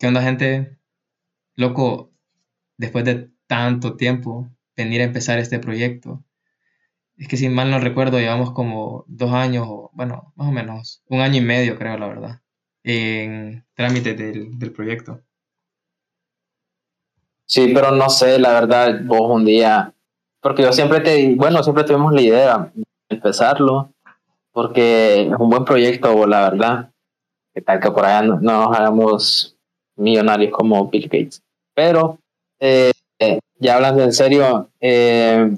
¿Qué onda, gente? Loco, después de tanto tiempo, venir a empezar este proyecto. Es que si mal no recuerdo, llevamos como dos años, o bueno, más o menos, un año y medio, creo, la verdad, en trámite del, del proyecto. Sí, pero no sé, la verdad, vos un día, porque yo siempre te, bueno, siempre tuvimos la idea de empezarlo, porque es un buen proyecto, la verdad. Que tal que por allá no, nos hagamos millonarios como Bill Gates. Pero, eh, ya hablando en serio, eh,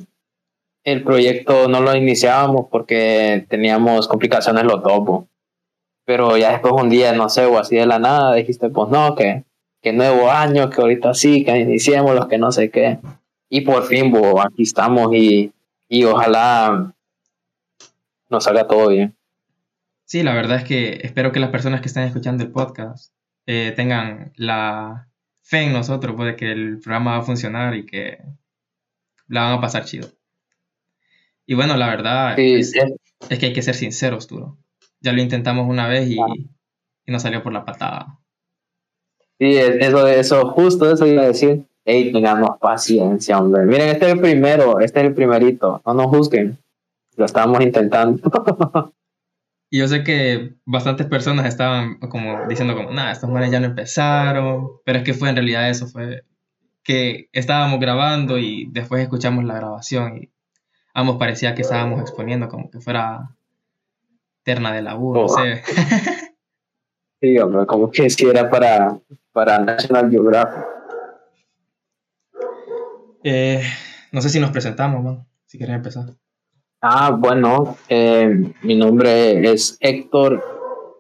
el proyecto no lo iniciábamos porque teníamos complicaciones los dos. Pero ya después un día, no sé, o así de la nada, dijiste, pues no, que, que nuevo año, que ahorita sí, que iniciemos los que no sé qué. Y por fin, bo, aquí estamos y, y ojalá nos salga todo bien. Sí, la verdad es que espero que las personas que están escuchando el podcast eh, tengan la fe en nosotros, puede que el programa va a funcionar y que la van a pasar chido. Y bueno, la verdad es, que hay que ser sinceros, Turo. Ya lo intentamos una vez y, y nos salió por la patada. Sí, eso, eso, justo eso iba a decir. Hey, tengamos paciencia, hombre. Miren, este es el primero, este es el primerito. No nos juzguen. Lo estábamos intentando. y yo sé que bastantes personas estaban como diciendo como, nada, estos manes ya no empezaron. Pero es que fue en realidad eso, fue que estábamos grabando y después escuchamos la grabación y ambos parecía que estábamos exponiendo como que fuera terna de laburo, no sé. sí, hombre, como que si era para, para National Geographic. Eh, no sé si nos presentamos, man, si quieren empezar. Ah, bueno, eh, mi nombre es Héctor,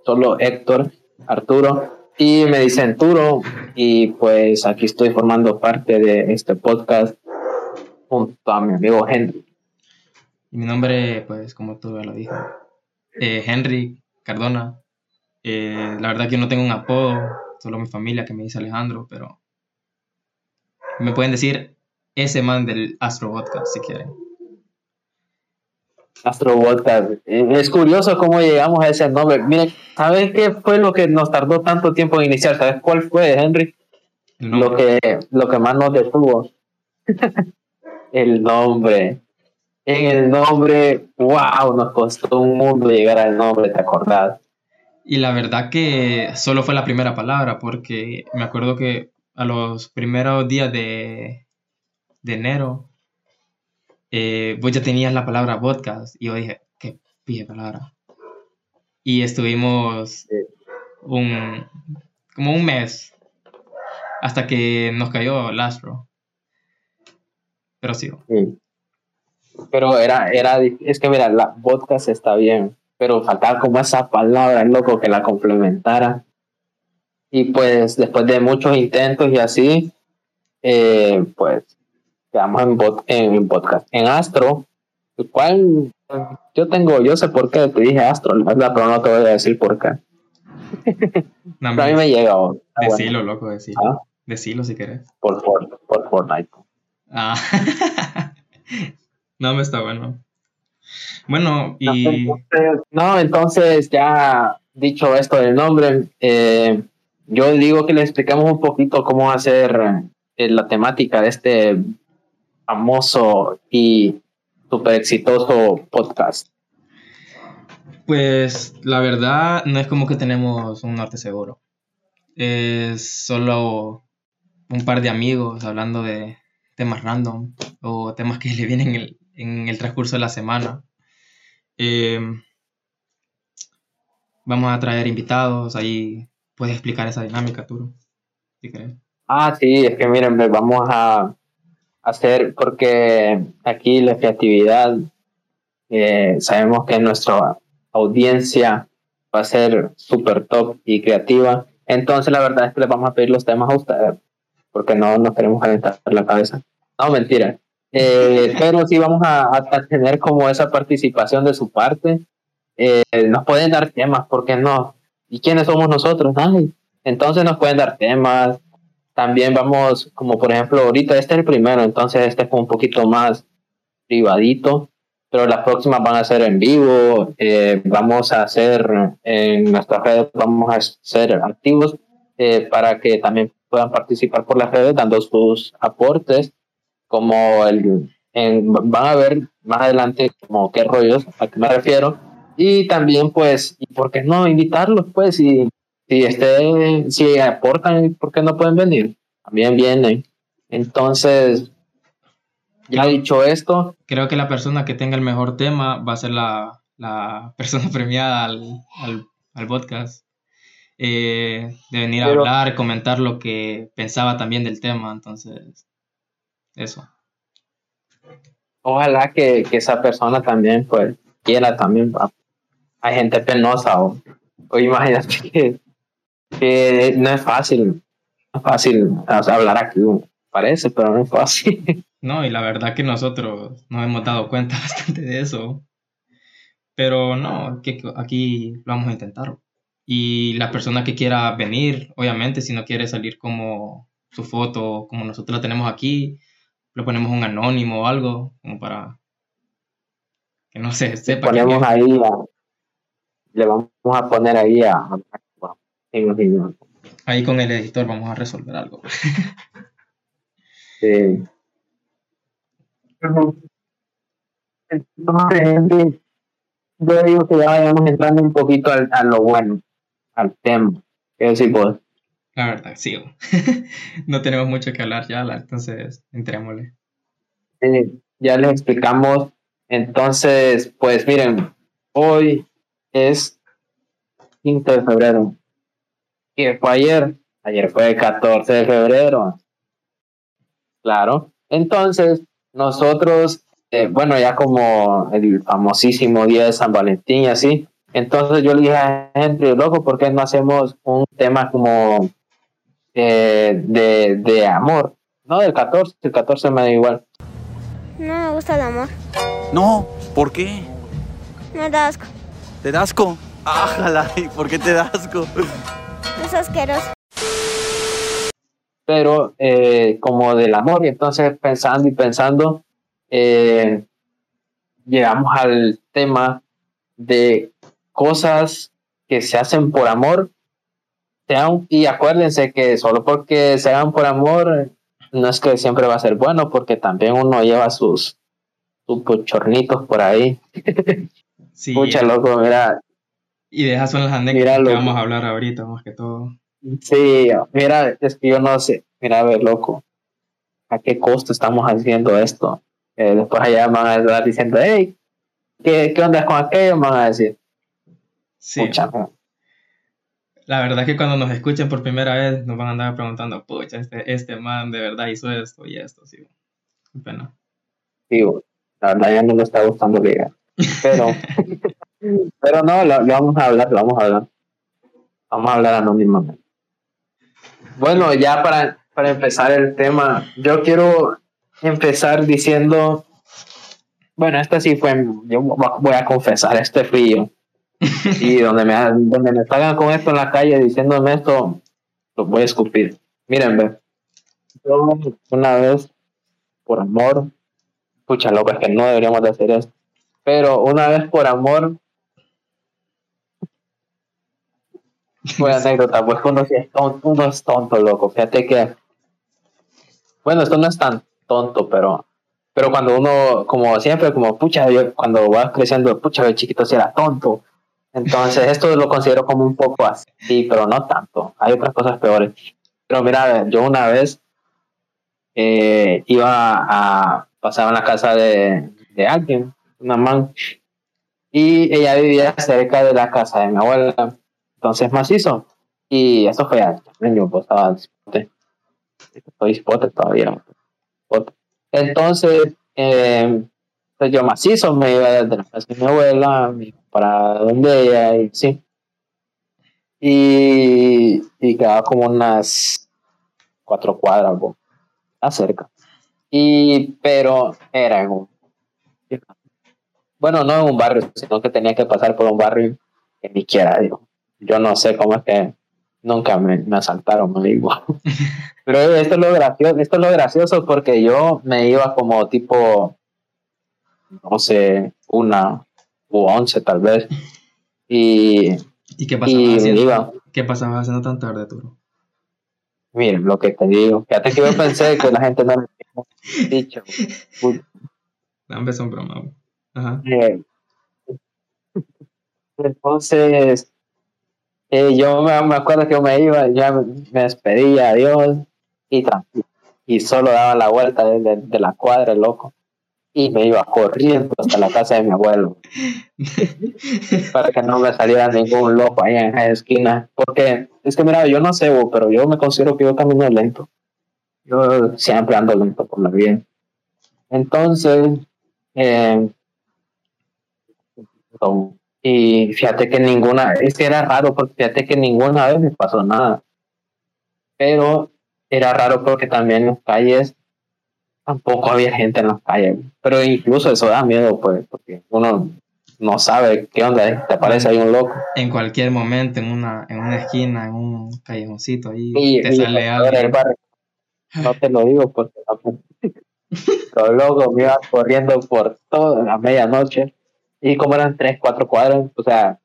solo Héctor Arturo, y me dicen Turo, y pues aquí estoy formando parte de este podcast junto a mi amigo Henry. Mi nombre, pues como tú ya lo dije, eh, Henry Cardona. Eh, la verdad que yo no tengo un apodo, solo mi familia que me dice Alejandro, pero me pueden decir ese man del Astro Podcast si quieren. Astro eh, Es curioso cómo llegamos a ese nombre. Miren, ¿sabes qué fue lo que nos tardó tanto tiempo en iniciar? ¿Sabes cuál fue, Henry? Lo que, lo que más nos detuvo. el nombre. En el nombre, wow, nos costó un mundo llegar al nombre, ¿te acordás? Y la verdad que solo fue la primera palabra, porque me acuerdo que a los primeros días de, de enero eh, vos ya tenías la palabra podcast y yo dije, qué pije palabra. Y estuvimos un, como un mes hasta que nos cayó Lastro. Pero sí. Pero era, era, es que mira, la podcast está bien, pero faltaba como esa palabra, loco, que la complementara. Y pues después de muchos intentos y así, eh, pues quedamos en, bot, en, podcast. En Astro, el cual yo tengo, yo sé por qué te dije Astro, pero no te voy a decir por qué. a mí me llega. Oh, decilo, loco, decilo. ¿Ah? Decilo si querés. Por, por, por Fortnite. Ah. no, me está bueno. Bueno, y. No, entonces, ya dicho esto del nombre, eh, yo digo que le explicamos un poquito cómo hacer eh, la temática de este famoso y súper exitoso podcast? Pues la verdad no es como que tenemos un norte seguro. Es solo un par de amigos hablando de temas random o temas que le vienen en el, transcurso de la semana. Em, vamos a traer invitados, ahí puedes explicar esa dinámica, Turo, si querés. Ah, sí, es que miren, vamos a, hacer, porque aquí la creatividad, eh, sabemos que nuestra audiencia va a ser súper top y creativa. Entonces, la verdad es que les vamos a pedir los temas a ustedes, porque no nos queremos calentar la cabeza. No, mentira. Eh, pero sí vamos a, tener como esa participación de su parte. Eh, nos pueden dar temas, ¿por qué no? ¿Y quiénes somos nosotros? Ay, entonces nos pueden dar temas, también vamos, como por ejemplo, ahorita este es el primero, entonces este es un poquito más privadito, pero las próximas van a ser en vivo, eh, vamos a hacer en nuestras redes, vamos a ser activos, eh, para que también puedan participar por las redes dando sus aportes, como el, van a ver más adelante como qué rollos, a qué me refiero, y también pues, ¿y por qué no invitarlos? Pues si, si, este, si aportan, ¿por qué no pueden venir? También vienen. Entonces, ya dicho esto. Creo que la persona que tenga el mejor tema va a ser la, la persona premiada al, al, al podcast. Eh, de venir a hablar, comentar lo que pensaba también del tema. Entonces, eso. Ojalá que, que esa persona también pues quiera también. Hay gente penosa o, o imagínate que, no es fácil, no es fácil hablar aquí, parece, pero no es fácil. No, y la verdad que nosotros nos hemos dado cuenta bastante de eso. Pero no, que aquí lo vamos a intentar. Y la persona que quiera venir, obviamente, si no quiere salir como su foto, como nosotros la tenemos aquí, le ponemos un anónimo o algo, como para que no se sepa. Ponemos ahí, le vamos a poner ahí a, Ahí con el editor vamos a resolver algo. sí. Entonces, yo digo que ya vayamos entrando un poquito a lo bueno, al tema. ¿Qué decir vos? La verdad, sí. no tenemos mucho que hablar ya, entonces entrémosle. ya les explicamos. Entonces, pues miren, hoy es 5 de febrero. ¿Qué fue ayer? Ayer fue 14 de febrero. Claro. Entonces, nosotros, eh, bueno, ya como el famosísimo día de San Valentín y así, entonces yo le dije a Henry, loco, ¿por qué no hacemos un tema como eh, de, de amor? No, del 14, el 14 me da igual. No me gusta el amor. No, ¿por qué? Me da asco. ¿Te da asco? Ájala, ¿y por qué te da asco? Es asqueroso. Pero eh, como del amor, y entonces pensando y pensando, eh, llegamos al tema de cosas que se hacen por amor, sean, y acuérdense que solo porque se hagan por amor, no es que siempre va a ser bueno, porque también uno lleva sus, sus pochornitos por ahí. Sí. Mucha loco, mira. Y de esas son las anécdotas que vamos a hablar ahorita, más que todo. Sí, mira, es que yo no sé, mira, a ver, loco, ¿a qué costo estamos haciendo esto? Eh, después allá van a estar diciendo, hey, ¿qué, ¿qué onda con aquello? Van a decir, Sí. La verdad es que cuando nos escuchen por primera vez nos van a andar preguntando, pucha, este, este man de verdad hizo esto y esto, sí. Qué pena. Sí, la verdad ya no me está gustando leer. Pero, pero no, lo, vamos a hablar, lo vamos a hablar. Vamos a hablar anónimamente. Bueno, ya para, para empezar el tema, yo quiero empezar diciendo, bueno, esta sí fue, yo voy a confesar, este frío y donde me, donde me salgan con esto en la calle diciéndome esto, lo voy a escupir. Miren, ve. Yo una vez, por amor, escucha loco, es que no deberíamos de hacer esto. Pero una vez por amor, fue anécdota, pues uno, es tonto, uno es tonto, loco. Fíjate que, bueno, esto no es tan tonto, pero pero cuando uno, como siempre, como pucha, yo, cuando vas creciendo, pucha, el chiquito si era tonto, entonces, esto lo considero como un poco así, pero no tanto. Hay otras cosas peores. Pero mira, yo una vez eh, iba a pasar en la casa de, de alguien, una man, y ella vivía cerca de la casa de mi abuela. Entonces, macizo. Y eso fue año, pues estaba Estoy dispote todavía. Entonces, eh, pues yo macizo me iba desde la casa de mi abuela, para donde ella, y sí. Y, y quedaba como unas cuatro cuadras, cerca. Y, pero era en un, bueno, no en un barrio, sino que tenía que pasar por un barrio que ni quiera, digo. Yo no sé cómo es que nunca me, me asaltaron, me digo. Pero esto es lo gracioso, esto es lo gracioso porque yo me iba como tipo, no sé, una o once tal vez. Y, ¿Y qué pasaba, haciendo, ¿qué pasaba haciendo tan tarde, tú Miren, lo que te digo. Fíjate que yo pensé que la gente no lo había dicho. Dame son broma. Ajá. Eh, Entonces, eh, yo me, me acuerdo que yo me iba, ya me, despedía, adiós, y tranquilo. Y solo daba la vuelta de, de- de la cuadra, loco. Y me iba corriendo hasta la casa de mi abuelo. para que no me saliera ningún loco ahí en esa esquina. Porque es que, mira, yo no sé, pero yo me considero que yo camino lento. Yo siempre ando lento por la vida. Entonces, eh, y fíjate que ninguna, es que era raro porque fíjate que ninguna vez me pasó nada. Pero era raro porque también en las calles tampoco había gente en las calles. Pero incluso eso da miedo, pues, porque uno no sabe qué onda, eh, te parece ahí un loco. En cualquier momento, en una, en una esquina, en un callejoncito ahí, Y, te y sale a ver, el alguien. barrio. No te lo digo porque Pero luego me iba corriendo por toda la medianoche. Y como eran tres, cuatro cuadras, o sea,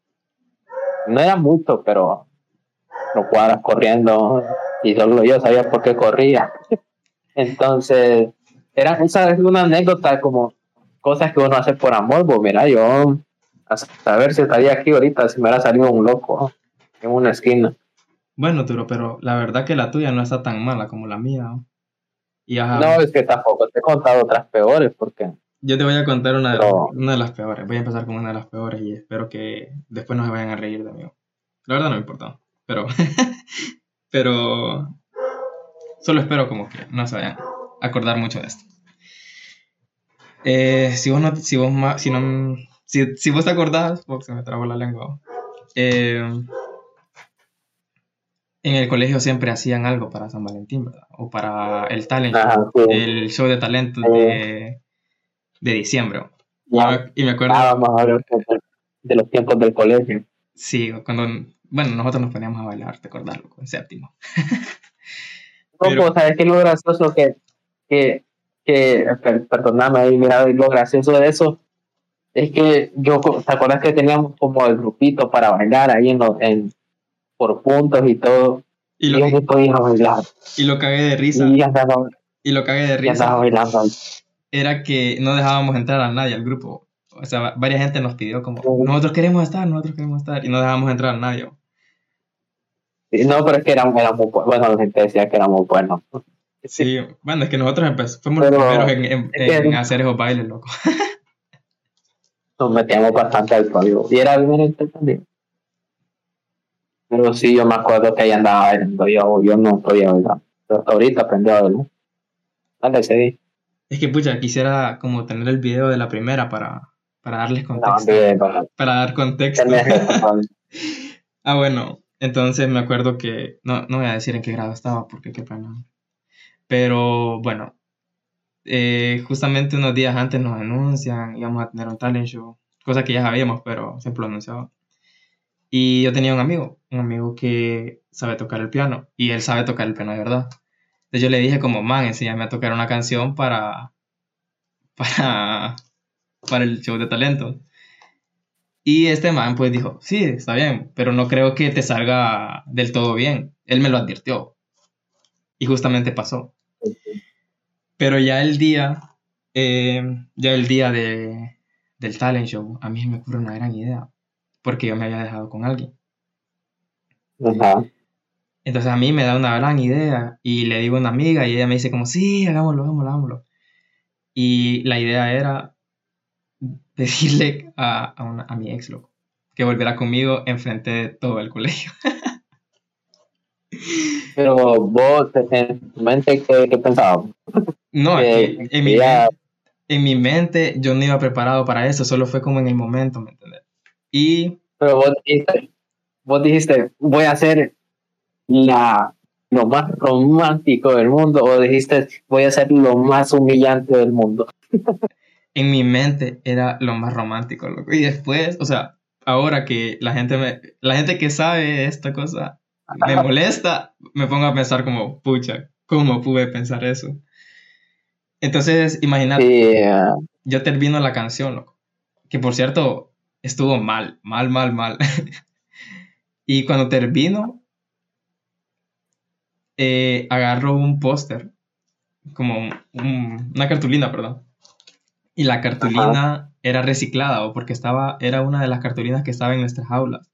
no era mucho, pero no cuadras corriendo. Y solo yo sabía por qué corría. Entonces, era, esa es una anécdota como cosas que uno hace por amor. Pues mira, yo a saber si estaría aquí ahorita, si me hubiera salido un loco en una esquina. Bueno, Turo, pero la verdad que la tuya no está tan mala como la mía. ¿no? Y ajá, No, es que tampoco te he contado otras peores, porque yo te voy a contar una de, una de las peores. Voy a empezar con una de las peores y espero que después no se vayan a reír de mí. La verdad no me importa, pero, pero solo espero como que no se vayan a acordar mucho de esto. Eh, si vos no, si vos si no, si, si vos te acordás, oh, se me trabó la lengua. Eh, en el colegio siempre hacían algo para San Valentín, ¿verdad? O para el talent Ajá, sí. el show de talentos de, de diciembre. Y ya, me- Y me acuerdo, ya vamos a hablar de, los tiempos del colegio. sí, cuando, bueno, nosotros nos poníamos a bailar, te acordás, loco, en séptimo. No, Pero- pues, ¿sabes qué es lo gracioso que, que, que per- perdóname ahí, mira, lo gracioso de eso es que yo, ¿te acuerdas que teníamos como el grupito para bailar ahí en, los- en por puntos y todo? Y Y lo, podía bailar. y lo cagué de risa, Y andaba, y lo cagué de y risa, bailando. Era que no dejábamos entrar a nadie al grupo. O sea, va- varias gente nos pidió como, nosotros queremos estar, nosotros queremos estar, y no dejábamos entrar a nadie. Sí, No, pero es que éramos, bu- bueno, la gente decía que éramos buenos. Sí, bueno, es que nosotros empe- fuimos Pero- los primeros en, hacer esos bailes, loco. Nos metíamos bastante al código. Y era bien entretenido. Pero sí, yo me acuerdo que ahí andaba bailando. Yo, yo no podía bailar. Pero ahorita aprendí a bailar. Dale, seguí. Es que, pucha, quisiera como tener el video de la primera para, para darles No, contexto. bien. Para dar contexto. Ah, bueno, entonces me acuerdo que, no, no voy a decir en qué grado estaba porque qué pena. Pero bueno, eh, justamente unos días antes nos anuncian, íbamos a tener un talent show, cosa que ya sabíamos, pero siempre lo anunciaba. Y yo tenía un amigo, un amigo que sabe tocar el piano, y él sabe tocar el piano de verdad. Entonces yo le dije como, man, enséñame a tocar una canción para, para, para el show de talentos. Y este man pues dijo, sí, está bien, pero no creo que te salga del todo bien. Él me lo advirtió. Y justamente pasó. Pero ya el día, eh, ya el día de, del talent show, a mí me ocurre una gran idea. Porque yo me había dejado con alguien. Ajá. Entonces a mí me da una gran idea y le digo a una amiga y ella me dice como, sí, hagámoslo, hagámoslo, hagámoslo. Y la idea era decirle a, a, una- a mi ex, loco, que volviera conmigo enfrente de todo el colegio. Pero vos, en tu mente, ¿qué, qué pensabas? No, que en mi, ya- men- en mi mente yo no iba preparado para eso, solo fue como en el momento, ¿me entiendes? Y Pero vos dijiste, vos dijiste, voy a hacer la, lo más romántico del mundo, o dijiste, voy a hacer lo más humillante del mundo. en mi mente era lo más romántico, loco. Y después, o sea, ahora que la gente me, la gente que sabe esta cosa me molesta, me pongo a pensar como, pucha, ¿cómo pude pensar eso? Entonces, imagínate, ah, yo termino la canción, loco. Que por cierto, estuvo mal, mal, mal, mal. y cuando termino, eh, agarro un póster, como un- un- una cartulina, perdón. Y la cartulina era reciclada, o porque estaba, era una de las cartulinas que estaba en nuestras aulas.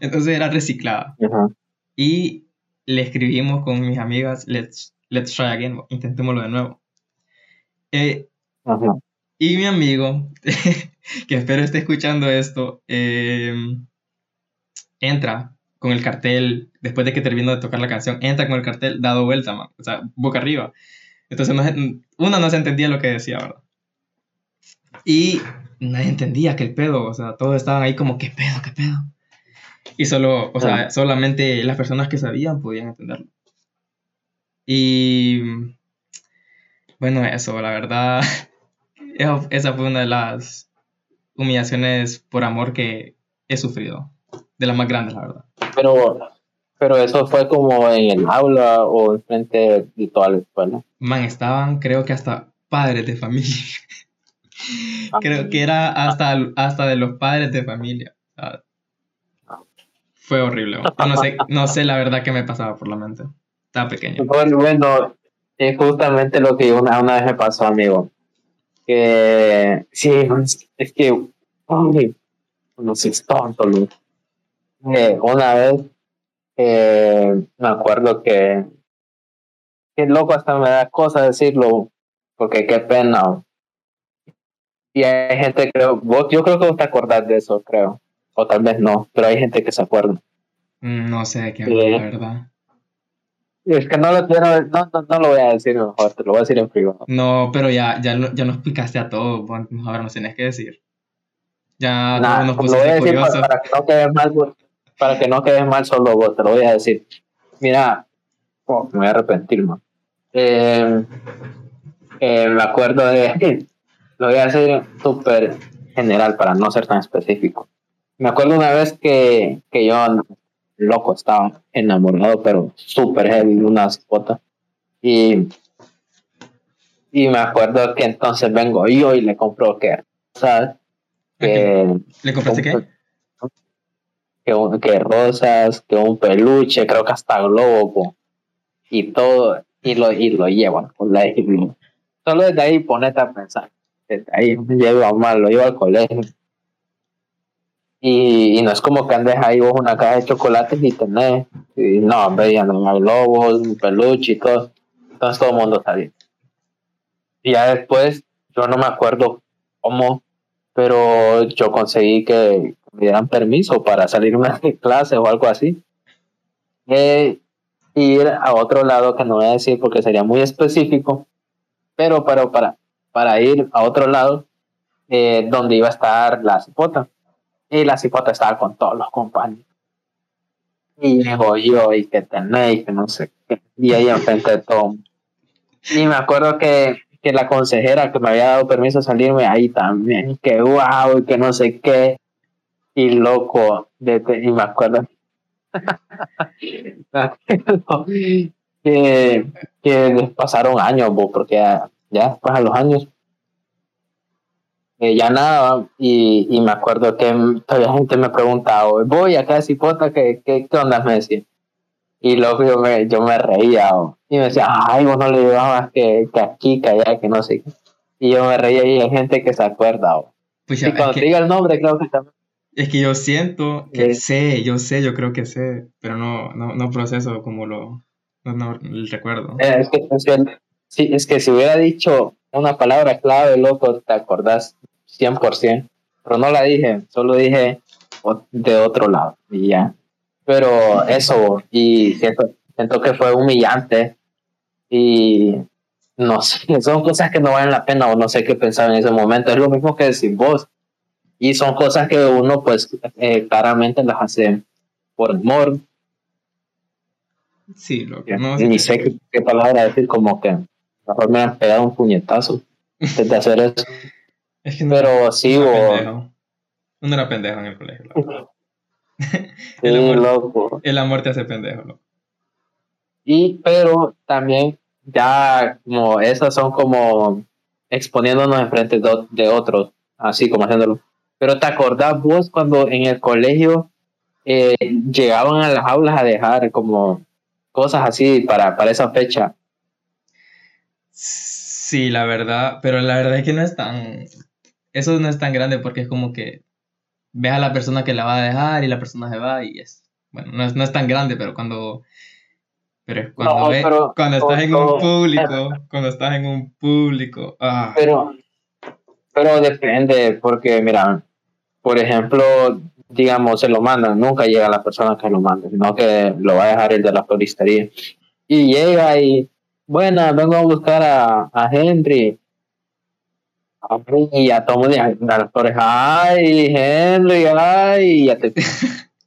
Entonces era reciclada. Ajá. Y le escribimos con mis amigas, let's, let's try again, intentémoslo de nuevo. Eh, Ajá. y mi amigo, que espero esté escuchando esto, eh, entra con el cartel, después de que terminó de tocar la canción, entra con el cartel dado vuelta, man, o sea, boca arriba. Entonces, no uno no se entendía lo que decía, ¿verdad? Y nadie entendía que el pedo, o sea, todos estaban ahí como, ¿qué pedo, qué pedo? Y solo, o sea, Ah. solamente las personas que sabían podían entenderlo. Y bueno, eso, la verdad, esa fue una de las humillaciones por amor que he sufrido. De las más grandes, la verdad. Pero, pero eso fue como en el aula o enfrente de toda la escuela. Man, estaban, creo que hasta padres de familia. creo que era hasta, hasta de los padres de familia. Fue horrible. No sé, no sé la verdad que me pasaba por la mente. Estaba pequeño. Bueno, bueno, es justamente lo que una, una vez me pasó, amigo. Que sí, es que, ay, no sé, es tonto, Luz. Eh, una vez eh, me acuerdo que, que loco, hasta me da cosa decirlo, porque qué pena. Y hay gente, creo, vos, yo creo que vos te acordás de eso, creo. O tal vez no, pero hay gente que se acuerda. Mm, No sé de qué hablo, la verdad. Es que no lo quiero, no, no, no lo voy a decir mejor, te lo voy a decir en privado. No, pero ya, ya, ya nos picaste a todos. ahora nos tenés que decir. Ya Nah, nos lo voy a decir para, que no quedes mal, para que no quedes mal solo vos, te lo voy a decir. Mira, oh, me voy a arrepentir, man. Eh, eh, me acuerdo de, lo voy a decir súper general para no ser tan específico. Me acuerdo una vez que, que yo, loco, estaba enamorado, pero súper heavy, de una cipota. Y, y me acuerdo que entonces vengo yo y le compro que, ¿sabes? ¿Le compraste qué? Que, un- que rosas, que un peluche, creo que hasta globo, po, y todo, y lo, y lo llevan con la y Solo desde ahí ponete a pensar. Desde ahí me llevo mal, lo llevo al colegio. Y, y no es como que andes ahí vos una caja de chocolates y tenés. Y no, ya no hay globos, peluche y todo. Entonces todo el mundo sabía. Y ya después, yo no me acuerdo cómo, pero yo conseguí que me dieran permiso para salirme de clase o algo así. Eh, ir a otro lado que no voy a decir porque sería muy específico, pero para, para, para ir a otro lado eh, donde iba a estar la cipota. Y la cipota estaba con todos los compañeros. Y digo yo, y que tenéis, que no sé qué. Y ahí enfrente de todo. Y me acuerdo que, que la consejera que me había dado permiso de salirme ahí también, que wow, y que no sé qué. Y loco, de, y me acuerdo. me acuerdo que, que pasaron años, bo, porque ya, ya después a los años eh, ya nada, y, y me acuerdo que todavía gente me preguntaba, voy acá a Cipota, ¿qué, qué, qué onda? Me decía. Y luego yo me, yo me reía, o- y me decía, ay, vos no le llevabas que, que aquí, que allá, que no sé qué. Y yo me reía y hay gente que se acuerda. Pues Y ya, cuando es, te que, diga el nombre, creo que también. Es que yo siento que sé, yo sé, yo creo que sé, pero no, no, no proceso como lo, no, no el recuerdo. Eh, Es que, es que- sí, es que si hubiera dicho una palabra clave, loco, te acordás 100%. Pero no la dije, solo dije de otro lado y ya. Pero eso, y siento, siento que fue humillante y no sé, son cosas que no valen la pena o no sé qué pensar en ese momento. Es lo mismo que decir vos. Y son cosas que uno pues eh, claramente las hace por amor. Sí, lo que no Ni sé qué, qué palabra decir, como que mejor me han pegado un puñetazo antes de hacer eso. Es que no, Pero sí, era bo- pendejo. Uno era pendejo en el colegio. la sí, el, amor, loco. el amor te hace pendejo. loco. Y pero también ya como esas son como exponiéndonos enfrente de, o- de otros, así como haciéndolo. Pero te acordás vos cuando en el colegio eh, llegaban a las aulas a dejar como cosas así para, para esa fecha. Sí, la verdad, pero la verdad es que no es tan, eso no es tan grande porque es como que ves a la persona que la va a dejar y la persona se va y es, bueno, no es, no es tan grande, pero cuando, pero es cuando, No, pero- cuando estás en un público, cuando estás en un público, ah, Pero, pero depende, porque mira, por ejemplo, digamos, se lo mandan, nunca llega la persona que lo manda, sino que lo va a dejar el de la floristería. Y llega y, bueno, vengo a buscar a, a Henry. Y a todo el mundo da las flores, ay, Henry, ay, ya te...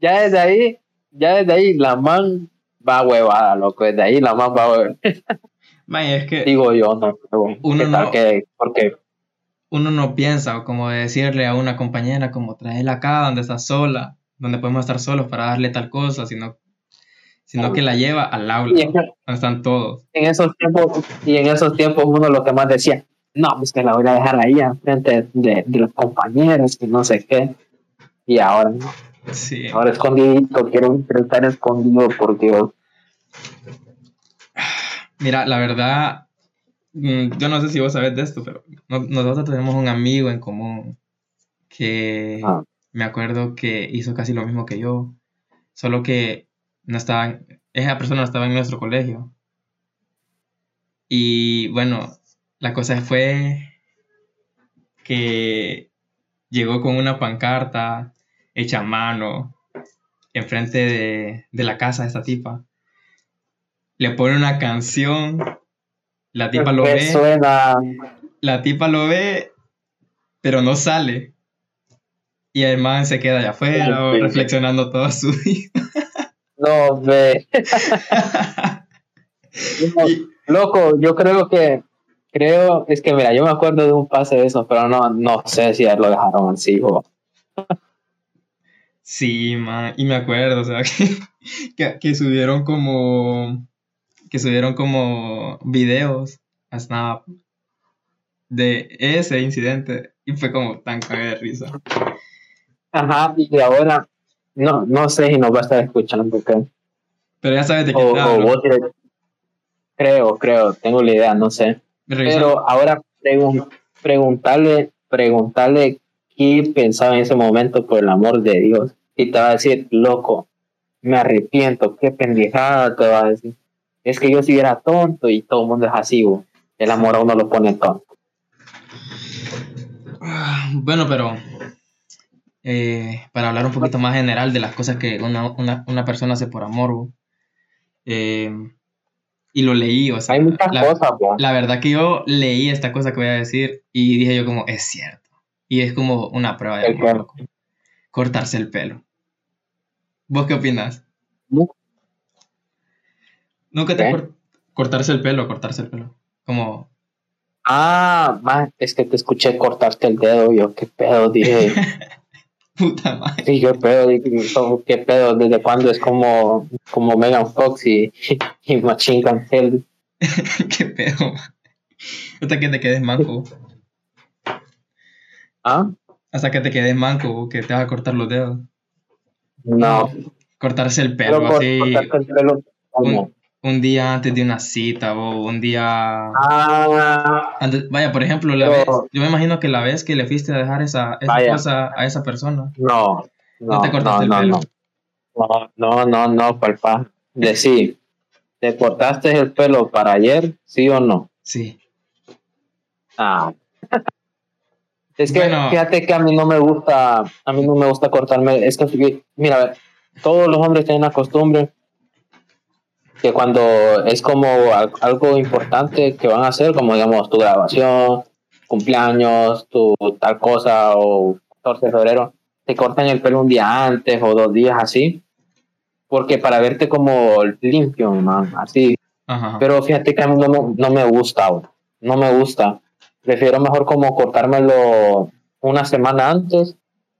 ya desde ahí, ya desde ahí la man va huevada, loco, desde ahí la man va huevada. man, es que Digo yo, no. Uno ¿Qué tal no- que- porque uno no piensa como decirle a una compañera como traerla acá donde estás sola, donde podemos estar solos para darle tal cosa, sino, sino que la lleva al aula, Y es que donde están todos. en esos tiempos, y en esos tiempos uno lo que más decía, no, pues que la voy a dejar ahí enfrente de, de los compañeros y no sé qué. Y ahora, no, Sí. ahora escondidito, quiero, quiero estar escondido por Dios. Mira, la verdad, yo no sé si vos sabés de esto, pero no- nosotros tenemos un amigo en común que Ah. me acuerdo que hizo casi lo mismo que yo, solo que no estaba, esa persona no estaba en nuestro colegio. Y bueno, la cosa fue que llegó con una pancarta hecha a mano enfrente de, de la casa de esta tipa. Le pone una canción, la tipa lo ve, suena, la tipa lo ve, pero no sale. Y el man se queda allá afuera Sí. reflexionando toda su vida. no ve. Loco, yo creo que, creo, es que mira, yo me acuerdo de un pase de esos, pero no, no sé si lo dejaron así o... Sí, man, y me acuerdo, o sea, que, que, que subieron como, que subieron como videos a Snap de ese incidente y fue como tan caga de risa. Ajá, y ahora, no, no sé si nos va a estar escuchando. Pero ya sabes de O, qué o hablo. vos direct- Creo, creo, tengo la idea, no sé. Pero ahora pregun- preguntarle, preguntarle qué pensaba en ese momento, por el amor de Dios. Y te va a decir, loco, me arrepiento, qué pendejada te va a decir. Es que yo si era tonto y todo el mundo es así, bo. el amor a uno lo pone tonto. Ah, Bueno, pero eh, para hablar un poquito más general de las cosas que una, una- una persona hace por amor, bo, eh, y lo leí, o sea, Hay muchas la, cosas, bo. la verdad que yo leí esta cosa que voy a decir y dije yo como, es cierto. Y es como una prueba de amor. Cortarse el pelo. ¿Vos qué opinas? Nu- Nunca te cor- cortarse el pelo, cortarse el pelo. Como, Ah, man, es que te escuché cortarte el dedo, yo qué pedo, dije. puta madre. Sí, qué pedo, qué pedo, desde cuándo es como, como Megan Fox y, y Machine Gun Kelly. qué pedo. man. Hasta que te quedes manco. ¿Ah? Hasta que te quedes manco, que te vas a cortar los dedos. No, Cortarse el pelo pero así el pelo, ¿cómo? un, un día antes de una cita o un día... Ah, antes- vaya, por ejemplo, la vez, yo me imagino que la vez que le fuiste a dejar esa, esa cosa a esa persona. no, no, No te cortaste no, el no, pelo. no, no, no, no, palpa. Decí, ¿te cortaste el pelo para ayer, sí o no? Sí. Ah. Es que Bueno. fíjate que a mí no me gusta, a mí no me gusta cortarme, es que mira, a ver, todos los hombres tienen la costumbre que cuando es como al- algo importante que van a hacer, como digamos tu grabación, cumpleaños, tu tal cosa o 14 de febrero, te cortan el pelo un día antes o dos días así, porque para verte como limpio, man, así, Ajá. pero fíjate que a mí no me, no me gusta, no me gusta. Prefiero mejor como cortármelo una semana antes.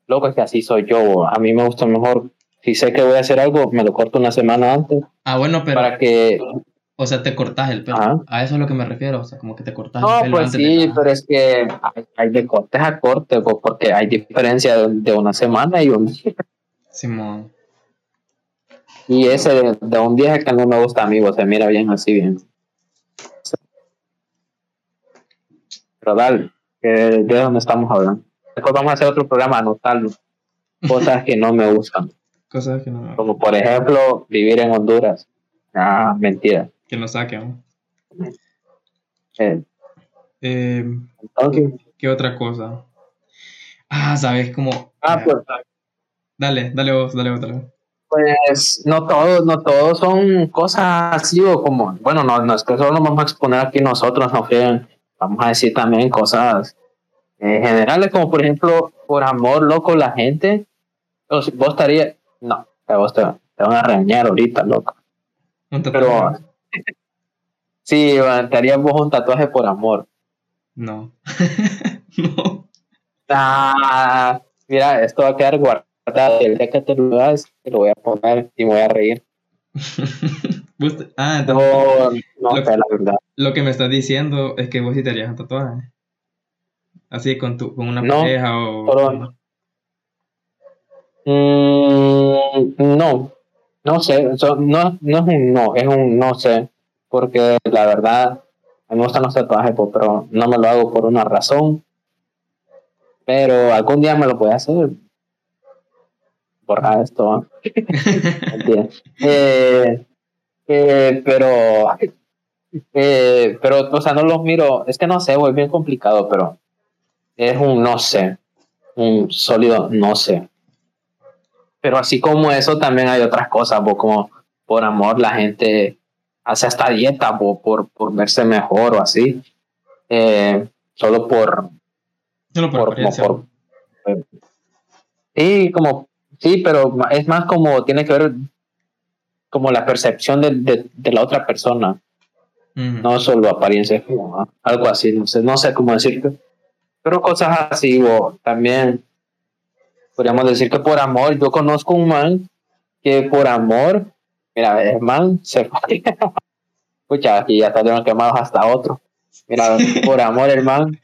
Loco, es que así soy yo. A mí me gusta mejor, si sé que voy a hacer algo, me lo corto una semana antes ah, bueno, pero, para que... o sea, te cortas el pelo. Ajá. A eso es lo que me refiero, o sea, como que te cortas el No, pelo pues antes sí, pero es que hay, hay de cortes a corte, bro, porque hay diferencia de, de una semana y un día. Simón. Y ese de, de un 10 es que no me gusta a mí, vos, se mira bien así, bien. Pero dale, que de dónde estamos hablando. Después vamos a hacer otro programa, anotarlo. Cosas que no me gustan. Cosas que no, Como por ejemplo, vivir en Honduras. Ah, mentira. que no saquen. Eh, Eh, entonces, ¿Qué otra cosa? Ah, sabes cómo. ah, pues, Dale, dale vos, dale vos, dale vos. pues no todos, no todos son cosas así o como, bueno, no, no es que solo nos vamos a exponer aquí nosotros, no fíen, vamos a decir también cosas eh, generales, como por ejemplo, por amor, loco, la gente, vos estarías, no, que vos te, te van a regañar ahorita, loco, Un pero sí, te harías vos un tatuaje por amor. No. no. Ah, mira, esto va a quedar guardado, el día que te lo te lo voy a poner y me voy a reír. Ah, entonces, No, no Lo- la verdad. lo que me estás diciendo es que vos sí te harías un tatuaje. Así con, tu, con una No, pareja o. Mm, no, no sé, no, no es un no, es un no sé, porque la verdad, me gustan los tatuajes, pues, pero no me lo hago por una razón, pero algún día me lo voy a hacer. Borra esto, ¿ah? Eh, eh, pero, eh, pero, o sea, no los miro, es que no sé, güey, es bien complicado, pero es un no sé, un sólido no sé. Pero así como eso, también hay otras cosas, bo, como por amor la gente hace hasta dieta bo, por, por verse mejor o así. Eh, solo por, Solo por, por, como apariencia. por eh, sí, como sí, pero es más como tiene que ver como la percepción de, de, de la otra persona, no solo apariencia, como ah, algo así, no sé, no sé cómo decirte. Pero cosas así, o también podríamos decir que por amor, yo conozco un man que por amor, mira, el man se fue. Escucha, aquí ya estaban quemados hasta otro. Mira, por amor, el man,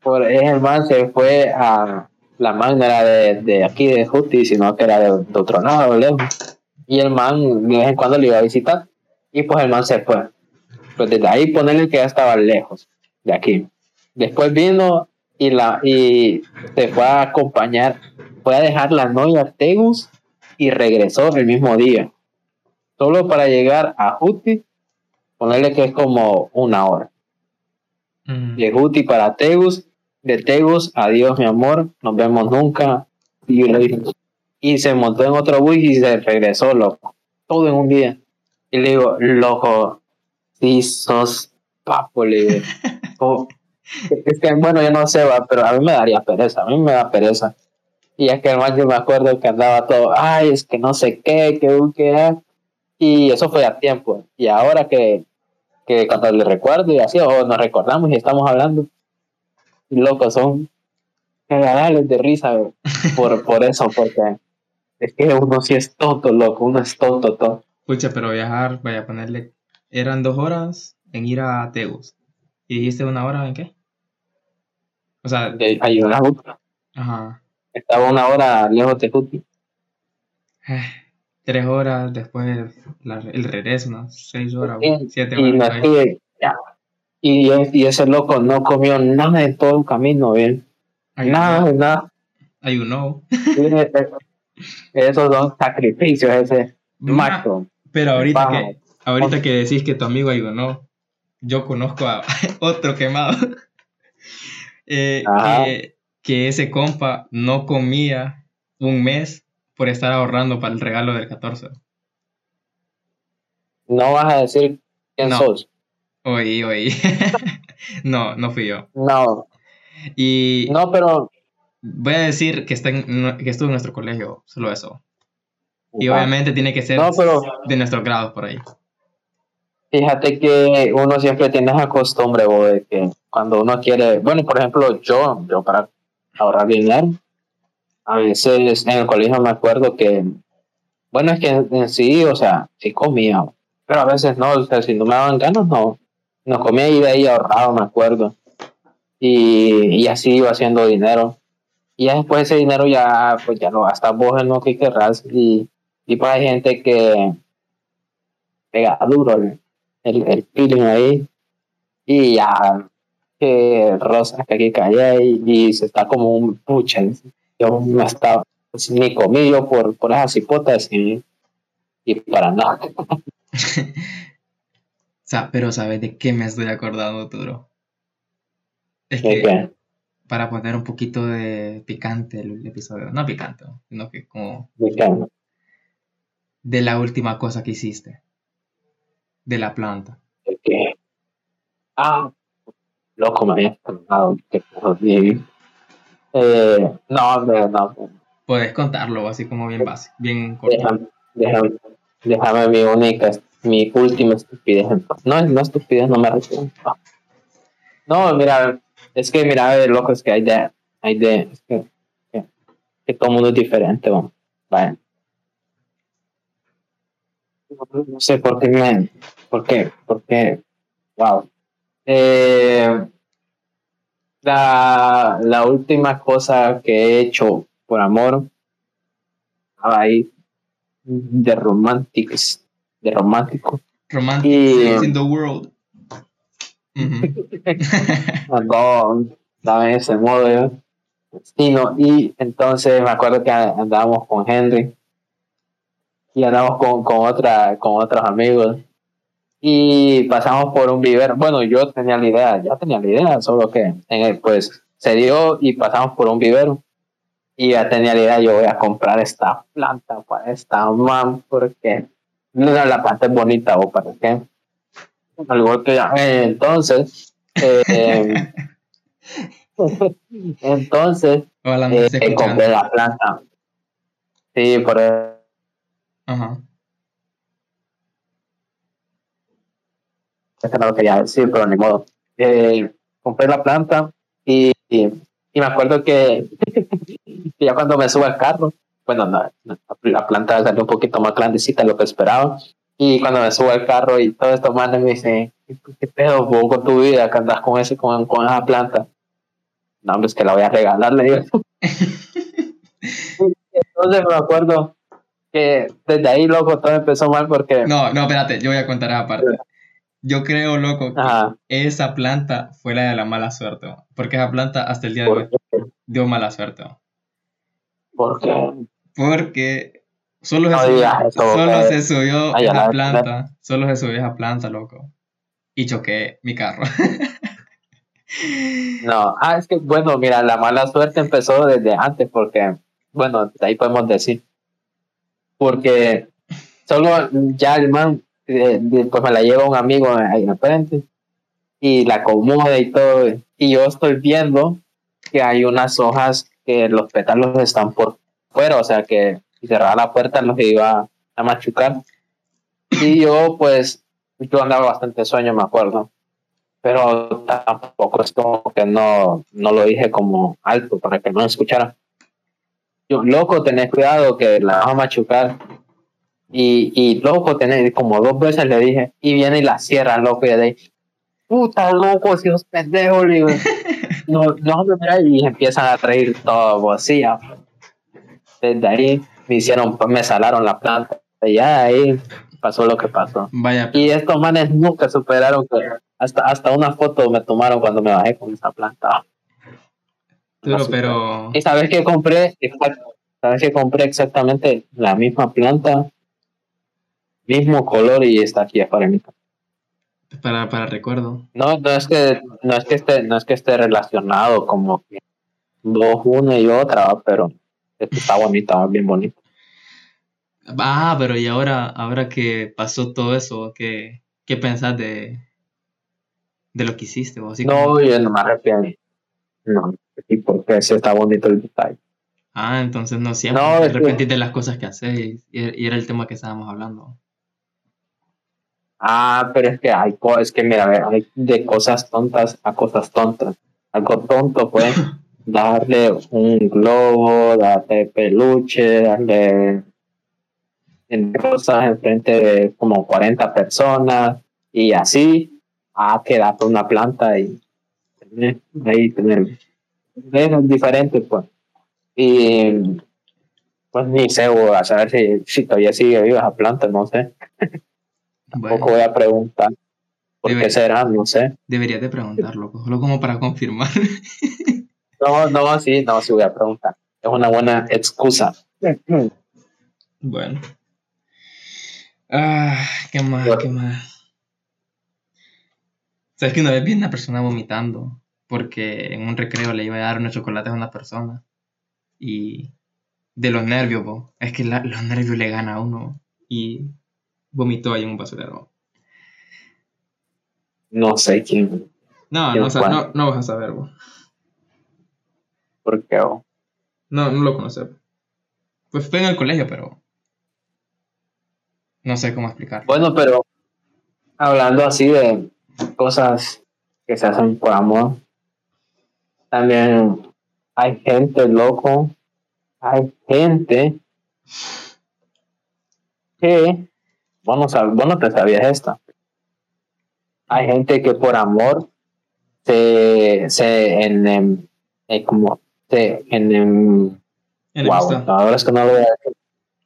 por el man se fue a la man era de, de aquí de Justi, sino que era de, de otro lado, lejos. Y el man de vez en cuando le iba a visitar. Y pues el man se fue. Pues desde ahí ponerle que ya estaba lejos de aquí. Después vino y la y se fue a acompañar, fue a dejar la novia a Tegus y regresó el mismo día. Solo para llegar a Juti, ponerle que es como una hora. Ujú. De Juti para Tegus, de Tegus, adiós mi amor, nos vemos nunca. Y, yo le dije- y se montó en otro bus y se regresó, loco. Todo en un día. Y le digo, loco, si sos papo, le digo. Es que, bueno, yo no sé, va, pero a mí me daría pereza, a mí me da pereza. Y es que además yo me acuerdo que andaba todo, ay, es que no sé qué, que un que ah". Y eso fue a tiempo. Y ahora que, que cuando le recuerdo y así, o nos recordamos y estamos hablando, loco, son cagadales de risa por, por eso, porque es que uno sí es tonto, loco, uno es tonto, tonto. Pucha, pero viajar, vaya a ponerle. Eran dos horas en ir a Tegus. ¿Y dijiste una hora en qué? O sea, De ayudar ajá. Estaba una hora lejos de Juti. Tres horas después la- el regreso, ¿no? Seis horas, Sí, siete Y, horas. y, y ese loco no comió nada de todo el camino, bien. Nada, nada. Ayunó. Esos son sacrificios, ese Ma- macho. Pero ahorita que, ahorita que decís que tu amigo ayunó, yo conozco a otro quemado. Eh, Ajá. que, que ese compa no comía un mes por estar ahorrando para el regalo del 14. No vas a decir quién No. sos. Oí, oí. no, no fui yo. No, Y no, pero. voy a decir que, está en- que estuvo en nuestro colegio, solo eso. Y Ah, obviamente tiene que ser No, pero de nuestros grados por ahí. Fíjate que uno siempre tiene esa costumbre, bo, de que cuando uno quiere. Bueno, por ejemplo, yo, yo para ahorrar dinero, a veces en el colegio me acuerdo que. Bueno, es que sí, o sea, sí comía, pero a veces no, o sea, si no me daban ganas, no. No comía y de ahí ahorraba, me acuerdo. Y, y así iba haciendo dinero. Y después ese dinero ya, pues ya lo gastas vos en lo que querrás y, tipo hay gente que pega duro el, el, el feeling ahí. Y ya que Rosa que aquí cae y, y se está como un pucha yo no estaba pues, ni comido por, por esas hipotas y, y para nada. Pero ¿sabes de qué me estoy acordando, Turo? Es ¿De que para poner un poquito de picante el episodio, no picante, sino que como ¿De qué? de la última cosa que hiciste, de la planta. ¿De qué? ah loco me había estrenado que eh, no hombre, no Puedes contarlo así como bien básico, bien corto. déjame, déjame, déjame mi única mi última estupidez no no estupidez no me refiero no mira es que mira loco es que hay de hay de es que, que, que todo mundo es diferente vamos. vaya no sé por qué me por qué por qué wow. Eh, la, la última cosa que he hecho por amor ahí de románticos de romántico. Romantic Y- in the World. En ese modo yo Sí, no, y entonces me acuerdo que andábamos con Henry y andábamos con, con otra con otros amigos. Y pasamos por un vivero bueno yo tenía la idea ya tenía la idea solo que en el, pues se dio y pasamos por un vivero y ya tenía la idea yo voy a comprar esta planta para esta man porque no, la planta es bonita o para qué. Al igual que ya. Eh, entonces eh, entonces no eh, compré la planta. Sí por eso Ajá. es que no lo quería decir, pero ni modo. Eh, compré la planta y, y, y me acuerdo que, que ya cuando me subo al carro, bueno, no, la planta salió un poquito más grandecita de lo que esperaba. Y cuando me subo al carro y todo esto manes me dicen, ¿qué, pedo vos con tu vida que andas con, ese, con, con esa planta? No, hombre, es que la voy a regalar, le digo. Entonces me acuerdo que desde ahí, loco, todo empezó mal porque... No, no, espérate, yo voy a contar esa parte. Yo creo, loco, que Ajá, esa planta fue la de la mala suerte. ¿no? Porque esa planta hasta el día de hoy ¿por qué? dio mala suerte. ¿no? Porque Porque solo se No subió, eso, solo eh. se subió Ay, esa la- planta. Solo se subió esa planta, loco. Y choqué mi carro. No, ah, es que bueno, mira, la mala suerte empezó desde antes, porque, bueno, de ahí podemos decir, porque solo ya el man, eh, pues me la lleva un amigo ahí en frente y la acomoda y todo, y yo estoy viendo que hay unas hojas que los pétalos están por fuera, o sea que si cerraba la puerta los iba a machucar. Y yo, pues, yo andaba bastante sueño, me acuerdo pero tampoco es como que no, no lo dije como alto para que no escuchara. Loco, tenés cuidado que la vas a machucar. Y, y loco, tenés, como dos veces le dije, y viene y la cierra, loco, y de ahí, puta loco, si os pendejo, le digo, no, no, me y empiezan a reír todo, ya. Desde ahí me hicieron, me salaron la planta, y ya ahí pasó lo que pasó. Vaya, Y estos manes nunca superaron que hasta, hasta una foto me tomaron cuando me bajé con esa planta. Arturo, pero Y sabes que compré, Exacto. sabes que compré exactamente la misma planta, mismo color y está aquí mi casa. para, para recuerdo. No, no es que no es que esté, no es que esté relacionado como que dos, una y otra, pero está bonita, bien bonita. Ah, pero y ahora, ahora que pasó todo eso, ¿qué, qué pensás de, de lo que hiciste? Así como- No, yo no me arrepiento. No, sí, porque sí está bonito el detalle. Ah, entonces no siempre No, es que- de las cosas que haces y, y era el tema que estábamos hablando. Ah, pero es que hay cosas, que mira, ver, hay de cosas tontas a cosas tontas. Algo tonto, pues, darle un globo, darle peluche, darle en cosas enfrente de como 40 personas y así, a quedarte una planta y ahí tener, es diferente, pues. Y Pues ni sé, bo, a saber si, si todavía sigue viva esa planta, no sé. Bueno, Tampoco voy a preguntar. ¿Por qué será? No sé. deberías de preguntar, loco, solo como para confirmar. No, no, sí, no, sí voy a preguntar. Es una buena excusa. Bueno. Ah, ¿qué más? Bueno. ¿Qué más? ¿Sabes que una vez vi una persona vomitando? Porque en un recreo le iba a dar unos chocolates a una persona. Y de los nervios, po. Es que la- los nervios le ganan a uno. Y vomitó ahí en un basurero. No sé quién, No, no, no, no vas a saber, po. por qué. bo. No, no lo conoces. Pues fue en el colegio, pero. No sé cómo explicar. Bueno, pero hablando así de cosas que se hacen por amor, también hay gente loco, hay gente que, vos no, sab- vos no te sabías esta, hay gente que por amor se, se en, em, eh, como, se, en, em, wow, ahora es que no lo voy a decir.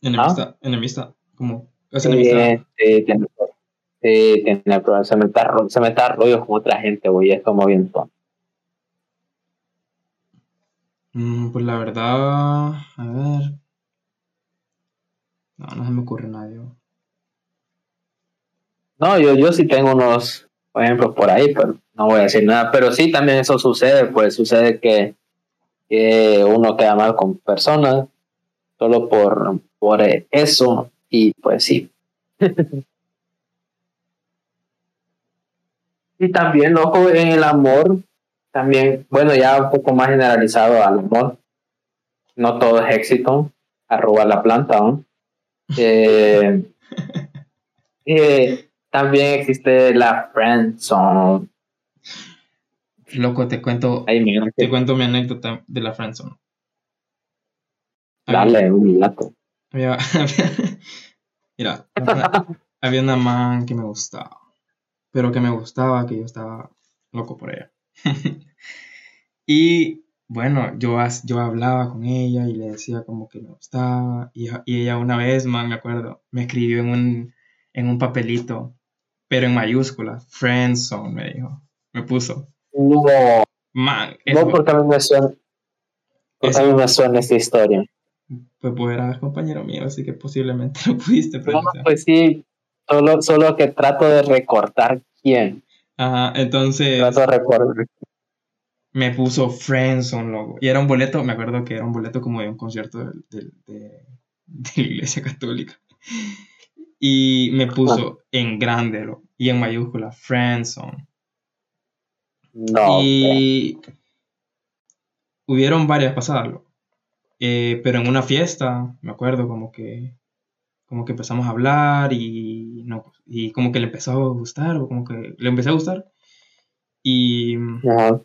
Enemistad. Enemistad. ¿Cómo? Es enemistad. Sí, sí, tiene. Se a ro- se mete a rollos con otra gente, güey. Es como bien tonto. Mm, pues la verdad, a ver. No, no se me ocurre nadie. No, yo, yo sí tengo unos ejemplos por ahí, pero no voy a decir nada. Pero sí, también eso sucede, pues sucede que, que uno queda mal con personas solo por, por eso. Y pues sí. y también, loco, en el amor, también, bueno, ya un poco más generalizado al amor. No todo es éxito. Arroba la planta, ¿no? Eh, eh, también existe la friendzone. Loco, te cuento, Ay, mira, te cuento mi anécdota de la friendzone. dale un gato. Había, había- mira, había una man que me gustaba, pero que me gustaba, que yo estaba loco por ella. y bueno, yo, yo hablaba con ella y le decía como que me gustaba, y, y ella una vez, man, me acuerdo, me escribió en un, en un papelito, pero en mayúsculas, friendzone, me dijo, me puso, No, man, no eso, porque a mí me suena, porque a mí me suena esta historia. pues vos eras compañero mío, así que posiblemente lo pudiste No, presenciar. pues sí, solo, solo que trato de recordar quién. Ajá, entonces me puso Friendzone, loco. Y era un boleto, me acuerdo que era un boleto como de un concierto de, de la iglesia católica. Y me puso en grande, loco, y en mayúscula, Friendzone. No, y hubieron varias pasadas, loco. Eh, pero en una fiesta, me acuerdo como que como que empezamos a hablar y no y como que le empezó a gustar o como que le empecé a gustar y Ajá.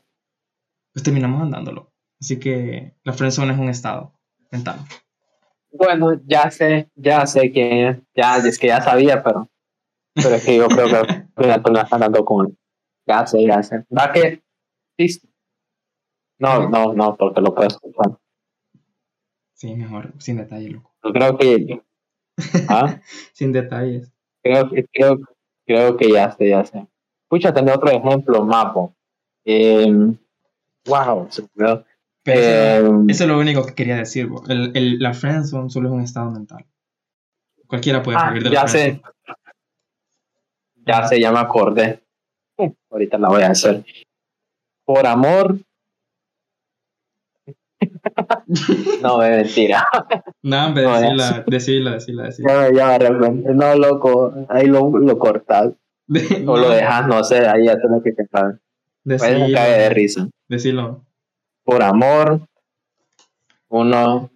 pues terminamos andándolo. Así que la friendzone es un estado mental. Bueno, ya sé, ya sé quién es. Ya, es que ya sabía, pero, pero es que yo creo que al final tú me estás dando con él. Ya sé, ya sé. ¿Va que? Sí. No, no, no, porque lo puedes escuchar. Sí, mejor, sin detalles, loco. Yo creo que. ¿Ah? Sin detalles. creo, que- creo, creo que ya sé, ya sé. Escucha, tener otro ejemplo, Mapo. Eh, wow, me olvidó. Pero eso, Eh, eso es lo único que quería decir. El, el- la friendzone solo es un estado mental. Cualquiera puede ah, salir de la ya sé. Ya sé, ya me acordé. Ahorita la voy a hacer. Por amor. No, es mentira. No, hombre, No, ya decila, decila, decila, decila. Ya ya me arrepentí. No, loco. Ahí lo, lo cortas. O lo dejas, no sé. Ahí ya tengo que. Pues me cae de Decilo, risa. decilo. Por amor. Uno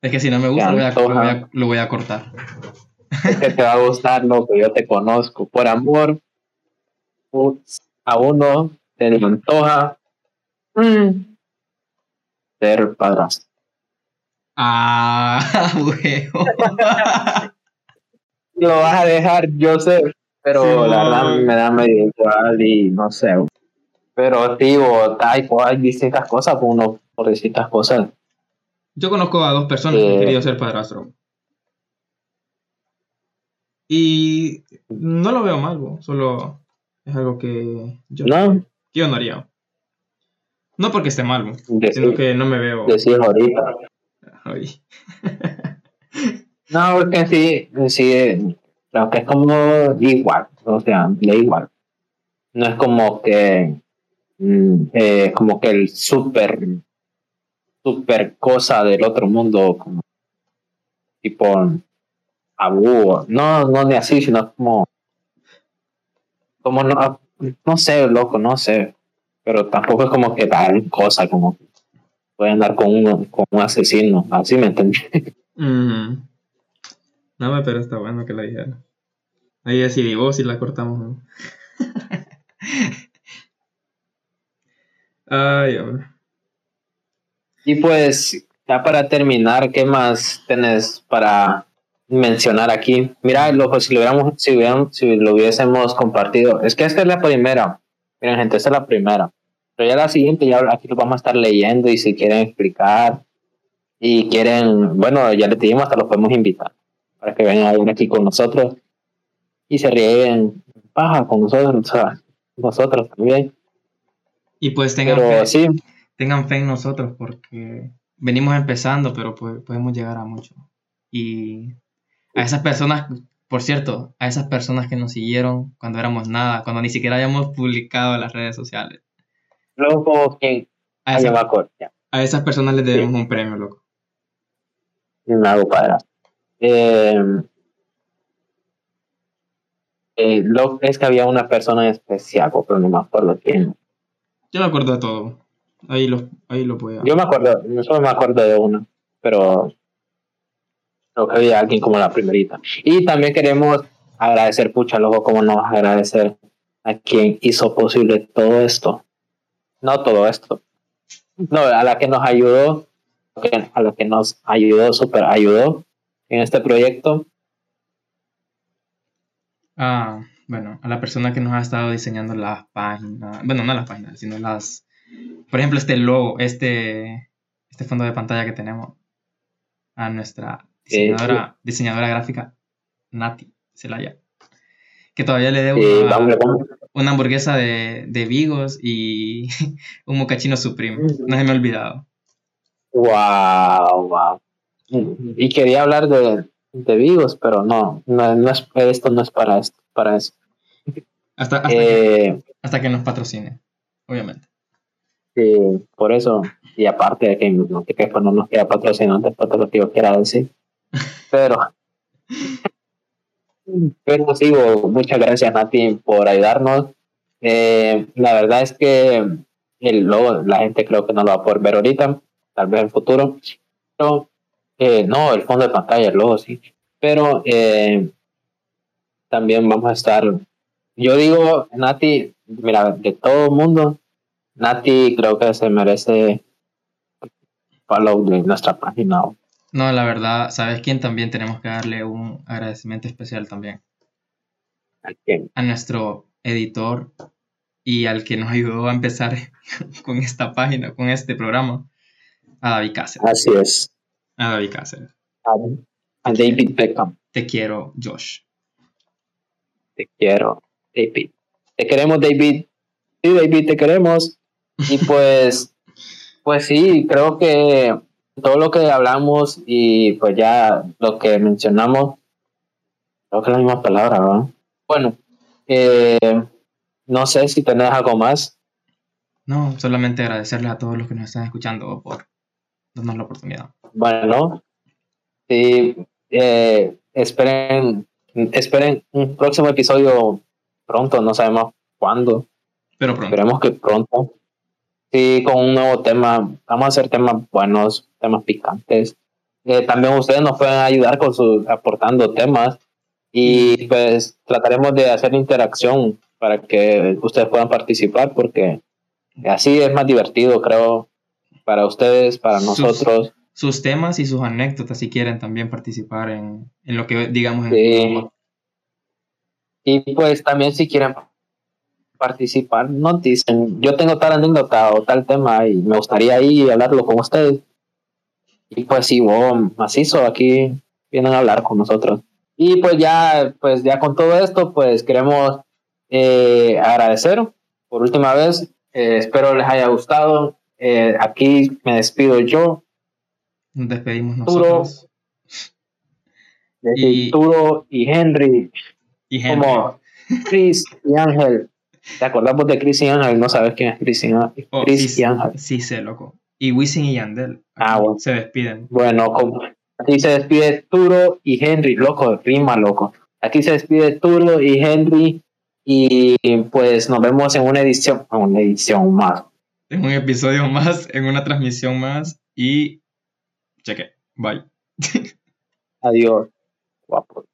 Es que si no me gusta, lo voy, a, lo, voy a, antoja. lo voy a cortar. es que te va a gustar, loco. Yo te conozco. Por amor. A uno te le antoja. mm, Ser padrastro. Ah, huevo. lo vas a dejar, yo sé, pero Sí, la verdad me da medio igual y no sé. Pero, tío, hay, hay distintas cosas, pues uno por distintas cosas. Yo conozco a dos personas que han Eh. querido ser padrastro. Y no lo veo mal, bo, solo es algo que yo, No, que yo no haría. No porque esté mal, sino que no me veo. decir ahorita. Ay. No, es que sí, sí, creo que es como igual, o sea, da igual. No es como que, mm, eh, como que el super, super cosa del otro mundo, como tipo tabú, no, no de así, sino como, como no, no sé, loco, no sé, pero tampoco es como que tal cosa, como puede andar con un, con un asesino, así me entendí. Ujú. No, pero está bueno que la dijera. Ahí decidí vos si la cortamos no. Ay, hombre. Y pues, ya para terminar, ¿qué más tenés para mencionar aquí? Mira, loco, si lo hubiéramos, si hubieran- si lo hubiésemos compartido, es que esta es la primera. Miren, gente, esta es la primera. Pero ya la siguiente, ya aquí lo vamos a estar leyendo y si quieren explicar y quieren, bueno, ya les dijimos, hasta los podemos invitar para que vengan a venir aquí con nosotros y se ríen paja con nosotros, o sea, nosotros también. Y pues tengan Pero fe, sí, tengan fe en nosotros porque venimos empezando, pero pues, podemos llegar a mucho. Y a esas personas, por cierto, a esas personas que nos siguieron cuando éramos nada, cuando ni siquiera habíamos publicado en las redes sociales. luego como que A, esa- a esas personas les debemos un premio, loco. me hago para. Eh, eh, lo, es que había una persona en especial, pero no me acuerdo quién. Yo me acuerdo de todo. Ahí lo, ahí lo voy a... Yo me acuerdo, yo solo me acuerdo de una, pero que había alguien como la primerita. Y también queremos agradecer, pucha, luego, como no agradecer a quien hizo posible todo esto. No todo esto. No, a la que nos ayudó, a la que nos ayudó, super ayudó en este proyecto. Ah, bueno, a la persona que nos ha estado diseñando las páginas, bueno, no las páginas, sino las, por ejemplo, este logo, este, este fondo de pantalla que tenemos, a nuestra diseñadora, diseñadora gráfica, Nati Celaya, que todavía le debo Eh, una, hamburguesa de, de Vigos y un mocachino Supreme, no se me ha olvidado. Wow, wow. Y quería hablar de, de vivos, pero no, no, no es, esto no es para esto, para eso. Hasta, hasta, que, Eh, hasta que nos patrocine, obviamente. sí, por eso, y aparte de que no, que no nos queda patrocinante, por todo lo que yo quiera decir. Pero, pero sí, muchas gracias Nati por ayudarnos. Eh, la verdad es que el logo, la gente creo que no lo va a poder ver ahorita, tal vez en el futuro. Pero, eh, no, el fondo de pantalla, el logo, sí. Pero eh, también vamos a estar. Yo digo, Nati, mira, de todo el mundo, Nati creo que se merece follow de nuestra página. No, la verdad, ¿sabes quién? También tenemos que darle un agradecimiento especial también. ¿A quién? a nuestro editor y al que nos ayudó a empezar con esta página, con este programa, a David Cáceres. Así es. A David Cáceres. A, a David Beckham. Te quiero, Josh. Te quiero, David. Te queremos, David. Sí, David, te queremos. Y pues, pues sí, creo que todo lo que hablamos y pues ya lo que mencionamos, creo que es la misma palabra, ¿verdad? Bueno, eh, no sé si tenés algo más. No, solamente agradecerles a todos los que nos están escuchando por darnos la oportunidad. Bueno, sí, eh, esperen, esperen un próximo episodio pronto, no sabemos cuándo. Pero pronto. Esperemos que pronto. Sí, con un nuevo tema. Vamos a hacer temas buenos, temas picantes. Eh, también ustedes nos pueden ayudar con sus aportando temas y pues trataremos de hacer interacción para que ustedes puedan participar porque así es más divertido, creo, para ustedes, para Sus- nosotros. Sus temas y sus anécdotas, si quieren también participar en, en lo que digamos en Sí. Y pues también si quieren participar, nos dicen, yo tengo tal anécdota o tal tema y me gustaría ahí hablarlo con ustedes. Y pues sí, vos, macizo, aquí vienen a hablar con nosotros. Y pues ya, pues ya con todo esto, pues queremos eh, agradecer por última vez. Eh, espero les haya gustado. Eh, aquí me despido yo, Nos despedimos nosotros. de Y- Henry, Y Henry. como Chris y Ángel. ¿Te acordamos de Chris y Ángel? No sabes quién es Chris y, Ángel. Oh, Chris sí, y Ángel. sí sé, loco. Y Wisin y Yandel. Ah, bueno. Se despiden. Bueno, como aquí se despide Turo y Henry, loco, rima, loco. Aquí se despide Turo y Henry y pues nos vemos en una edición, en una edición más. En un episodio más, en una transmisión más. Y cheque. Bye. Adiós. Guapo.